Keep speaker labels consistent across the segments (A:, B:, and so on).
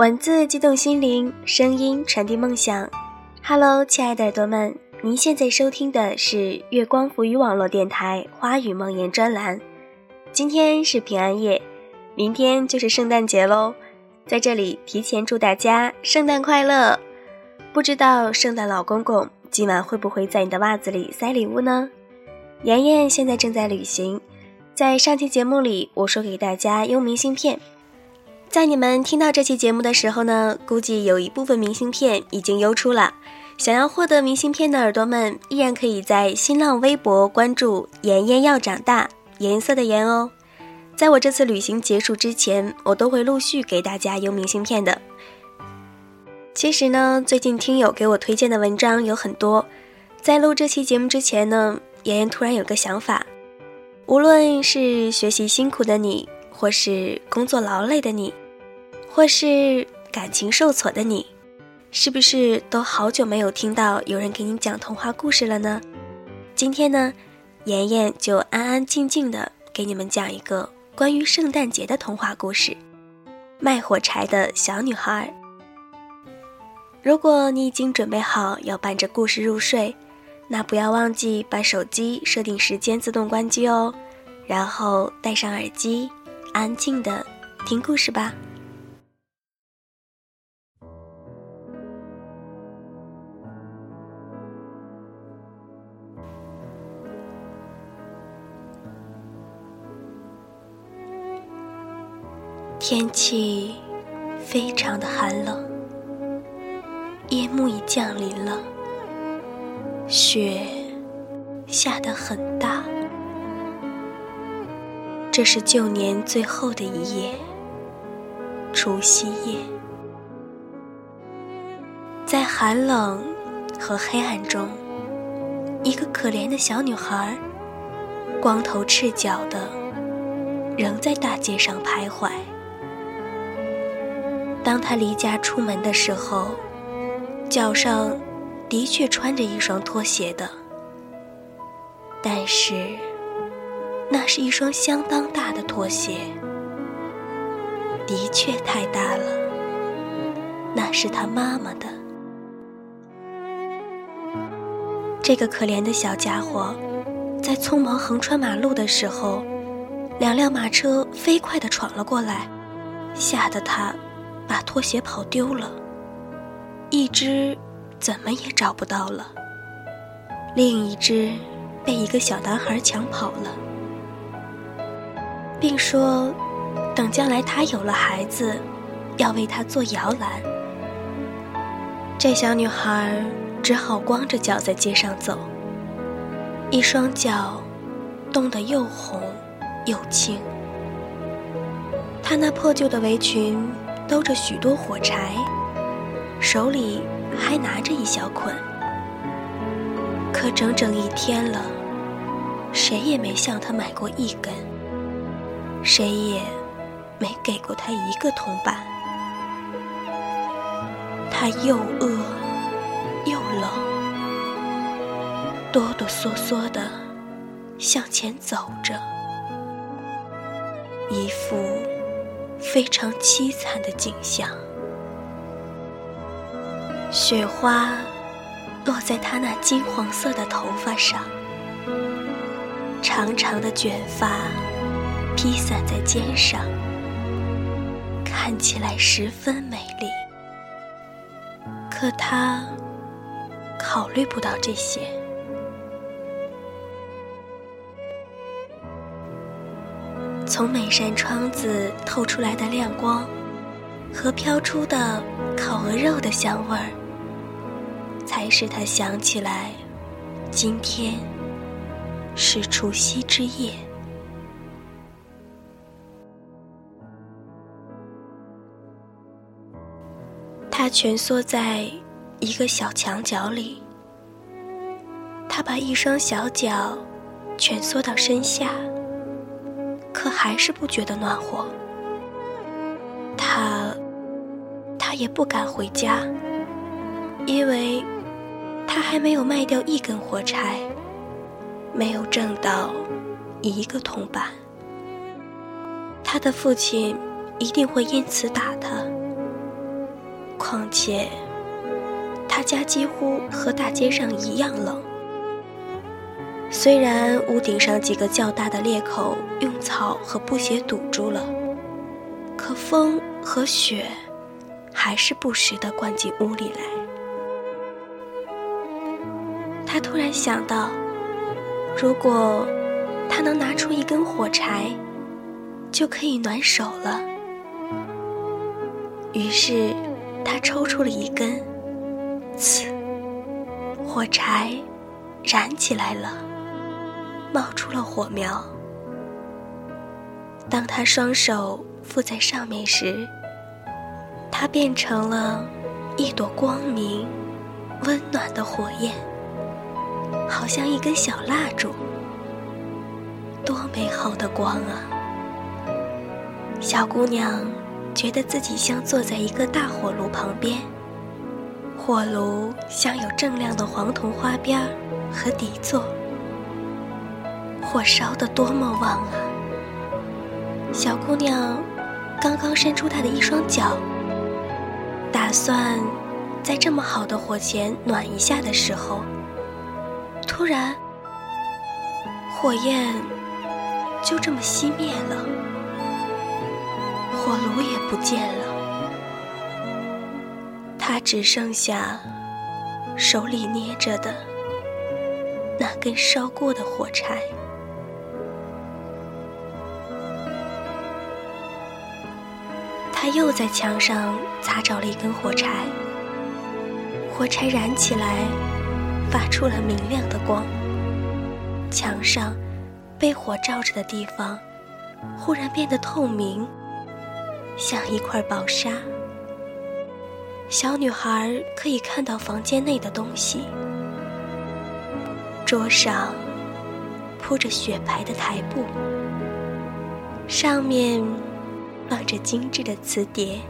A: 文字激动心灵，声音传递梦想。Hello，亲爱的耳朵们，您现在收听的是月光浮语网络电台《花语梦言》专栏。今天是平安夜，明天就是圣诞节喽，在这里提前祝大家圣诞快乐！不知道圣诞老公公今晚会不会在你的袜子里塞礼物呢？妍妍现在正在旅行。在上期节目里，我说给大家邮明信片。在你们听到这期节目的时候呢，估计有一部分明信片已经邮出了。想要获得明信片的耳朵们，依然可以在新浪微博关注“妍妍要长大”，颜色的颜哦。在我这次旅行结束之前，我都会陆续给大家邮明信片的。其实呢，最近听友给我推荐的文章有很多。在录这期节目之前呢，妍妍突然有个想法。无论是学习辛苦的你，或是工作劳累的你，或是感情受挫的你，是不是都好久没有听到有人给你讲童话故事了呢？今天呢，妍妍就安安静静的给你们讲一个关于圣诞节的童话故事——卖火柴的小女孩。如果你已经准备好要伴着故事入睡。那不要忘记把手机设定时间自动关机哦，然后戴上耳机，安静的听故事吧。天气非常的寒冷，夜幕已降临了。雪下得很大，这是旧年最后的一夜，除夕夜。在寒冷和黑暗中，一个可怜的小女孩，光头赤脚的，仍在大街上徘徊。当他离家出门的时候，脚上。的确穿着一双拖鞋的，但是那是一双相当大的拖鞋，的确太大了。那是他妈妈的。这个可怜的小家伙，在匆忙横穿马路的时候，两辆马车飞快地闯了过来，吓得他把拖鞋跑丢了，一只。怎么也找不到了。另一只被一个小男孩抢跑了，并说，等将来他有了孩子，要为他做摇篮。这小女孩只好光着脚在街上走，一双脚冻得又红又青。她那破旧的围裙兜着许多火柴，手里。还拿着一小捆，可整整一天了，谁也没向他买过一根，谁也没给过他一个铜板。他又饿又冷，哆哆嗦嗦的向前走着，一副非常凄惨的景象。雪花落在他那金黄色的头发上，长长的卷发披散在肩上，看起来十分美丽。可他考虑不到这些。从每扇窗子透出来的亮光，和飘出的烤鹅肉的香味儿。才使他想起来，今天是除夕之夜。他蜷缩在一个小墙角里，他把一双小脚蜷缩到身下，可还是不觉得暖和。他，他也不敢回家，因为。他还没有卖掉一根火柴，没有挣到一个铜板。他的父亲一定会因此打他，况且，他家几乎和大街上一样冷。虽然屋顶上几个较大的裂口用草和布鞋堵住了，可风和雪还是不时地灌进屋里来。他突然想到，如果他能拿出一根火柴，就可以暖手了。于是，他抽出了一根，呲，火柴燃起来了，冒出了火苗。当他双手附在上面时，它变成了一朵光明、温暖的火焰。好像一根小蜡烛，多美好的光啊！小姑娘觉得自己像坐在一个大火炉旁边，火炉像有锃亮的黄铜花边和底座，火烧得多么旺啊！小姑娘刚刚伸出她的一双脚，打算在这么好的火前暖一下的时候。突然，火焰就这么熄灭了，火炉也不见了，他只剩下手里捏着的那根烧过的火柴。又在墙上擦着了一根火柴，火柴燃起来。发出了明亮的光，墙上被火照着的地方忽然变得透明，像一块薄纱。小女孩可以看到房间内的东西：桌上铺着雪白的台布，上面放着精致的瓷碟，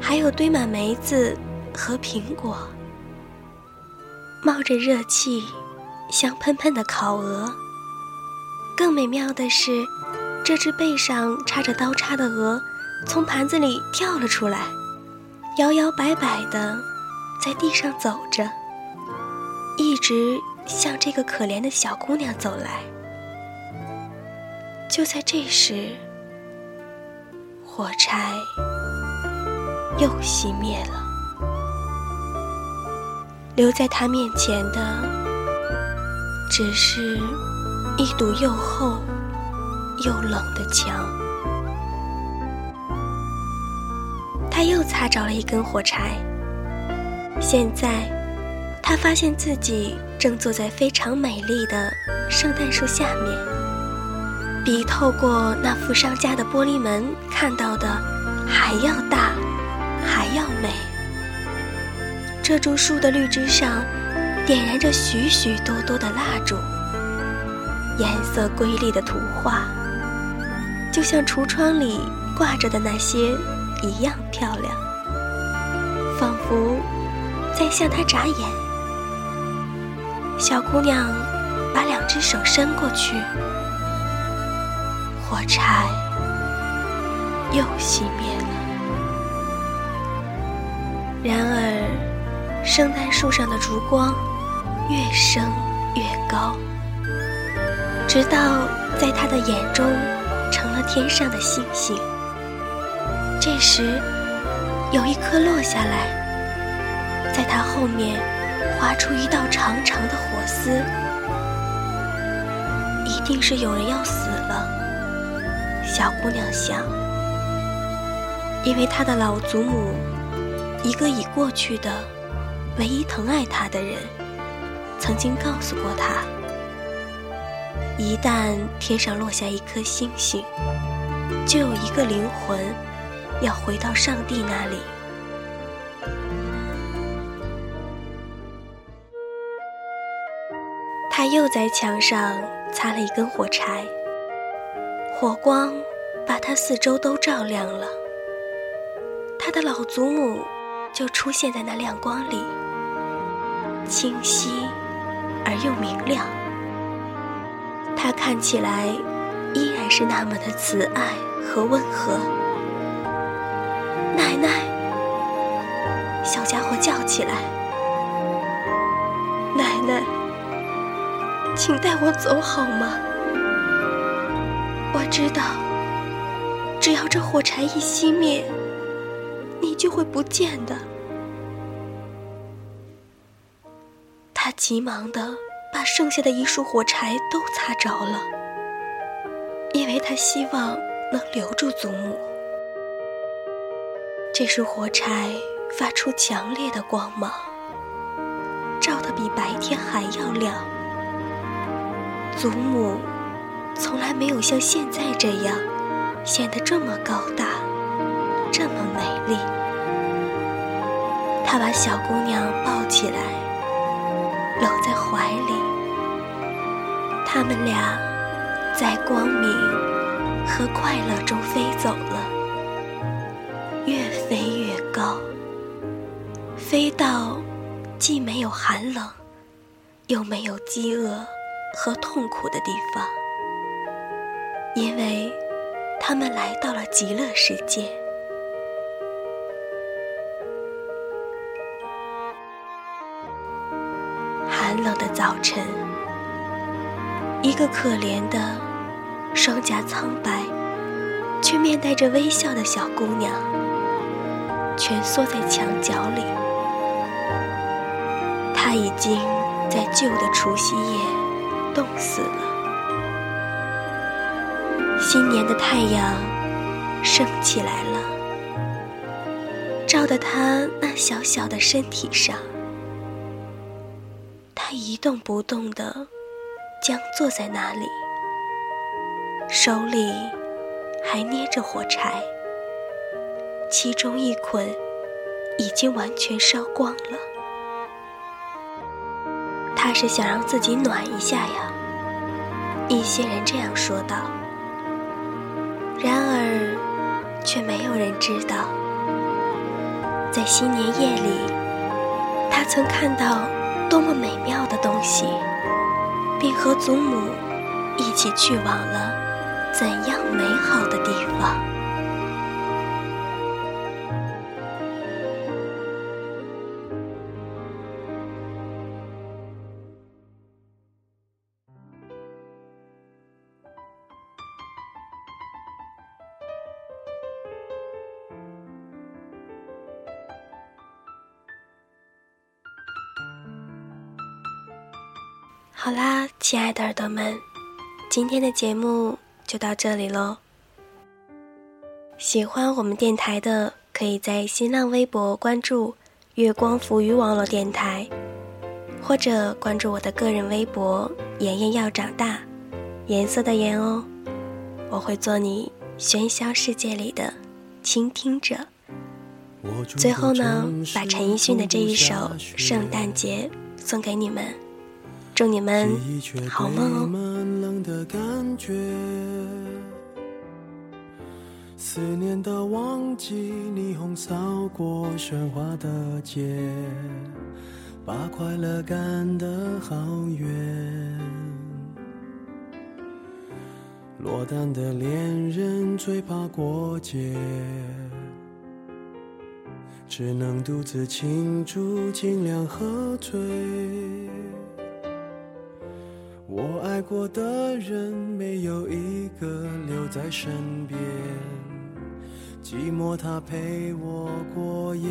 A: 还有堆满梅子和苹果。冒着热气、香喷喷的烤鹅。更美妙的是，这只背上插着刀叉的鹅从盘子里跳了出来，摇摇摆摆的在地上走着，一直向这个可怜的小姑娘走来。就在这时，火柴又熄灭了。留在他面前的，只是一堵又厚又冷的墙。他又擦着了一根火柴。现在，他发现自己正坐在非常美丽的圣诞树下面，比透过那富商家的玻璃门看到的还要大，还要美。这株树的绿枝上，点燃着许许多多的蜡烛，颜色瑰丽的图画，就像橱窗里挂着的那些一样漂亮，仿佛在向他眨眼。小姑娘把两只手伸过去，火柴又熄灭了。然而。圣诞树上的烛光越升越高，直到在他的眼中成了天上的星星。这时，有一颗落下来，在他后面划出一道长长的火丝。一定是有人要死了，小姑娘想，因为她的老祖母，一个已过去的。唯一疼爱他的人，曾经告诉过他：一旦天上落下一颗星星，就有一个灵魂要回到上帝那里。他又在墙上擦了一根火柴，火光把他四周都照亮了。他的老祖母就出现在那亮光里。清晰而又明亮，他看起来依然是那么的慈爱和温和。奶奶，小家伙叫起来：“奶奶，请带我走好吗？知道，只要这火柴一熄灭，你就会不见的。”他急忙的把剩下的一束火柴都擦着了，因为他希望能留住祖母。这束火柴发出强烈的光芒，照得比白天还要亮。祖母从来没有像现在这样显得这么高大，这么美丽。他把小姑娘抱起来，搂在怀里。他们俩在光明和快乐中飞走了。越飞越高，飞到既没有寒冷，又没有饥饿和痛苦的地方，因为他们来到了极乐世界。寒冷的早晨，一个可怜的、双颊苍白却面带着微笑的小姑娘。蜷缩在墙角里，他已经在旧的除夕夜冻死了。新年的太阳升起来了，照得他那小小的身体上。他一动不动地僵坐在那里，手里还捏着火柴。其中一捆已经完全烧光了。他是想让自己暖一下呀，一些人这样说道。然而，却没有人知道，在新年夜里，他曾看到多么美妙的东西，并和祖母一起去往了怎样美好的地方。好啦，亲爱的耳朵们，今天的节目就到这里喽。喜欢我们电台的，可以在新浪微博关注“月光浮语网络电台”，或者关注我的个人微博“妍妍要长大”，颜色的颜哦。我会做你喧嚣世界里的倾听者。最后呢，把陈奕迅的这一首《圣诞节》送给你们。祝你们好梦哦！思念的旺季，霓虹扫过喧哗的街，把快乐赶得好远。落单的恋人最怕过节，只能独自庆祝，尽量喝醉。我爱过的人，没有一个留在身边，寂寞他陪我过夜。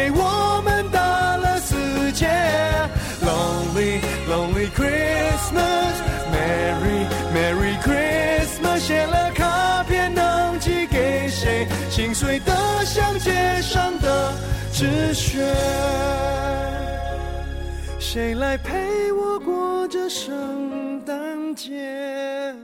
B: 被我们打了死结。Lonely Lonely Christmas，Merry Merry Christmas，写了卡片能寄给谁？心碎的像街上的纸屑。谁来陪我过这圣诞节？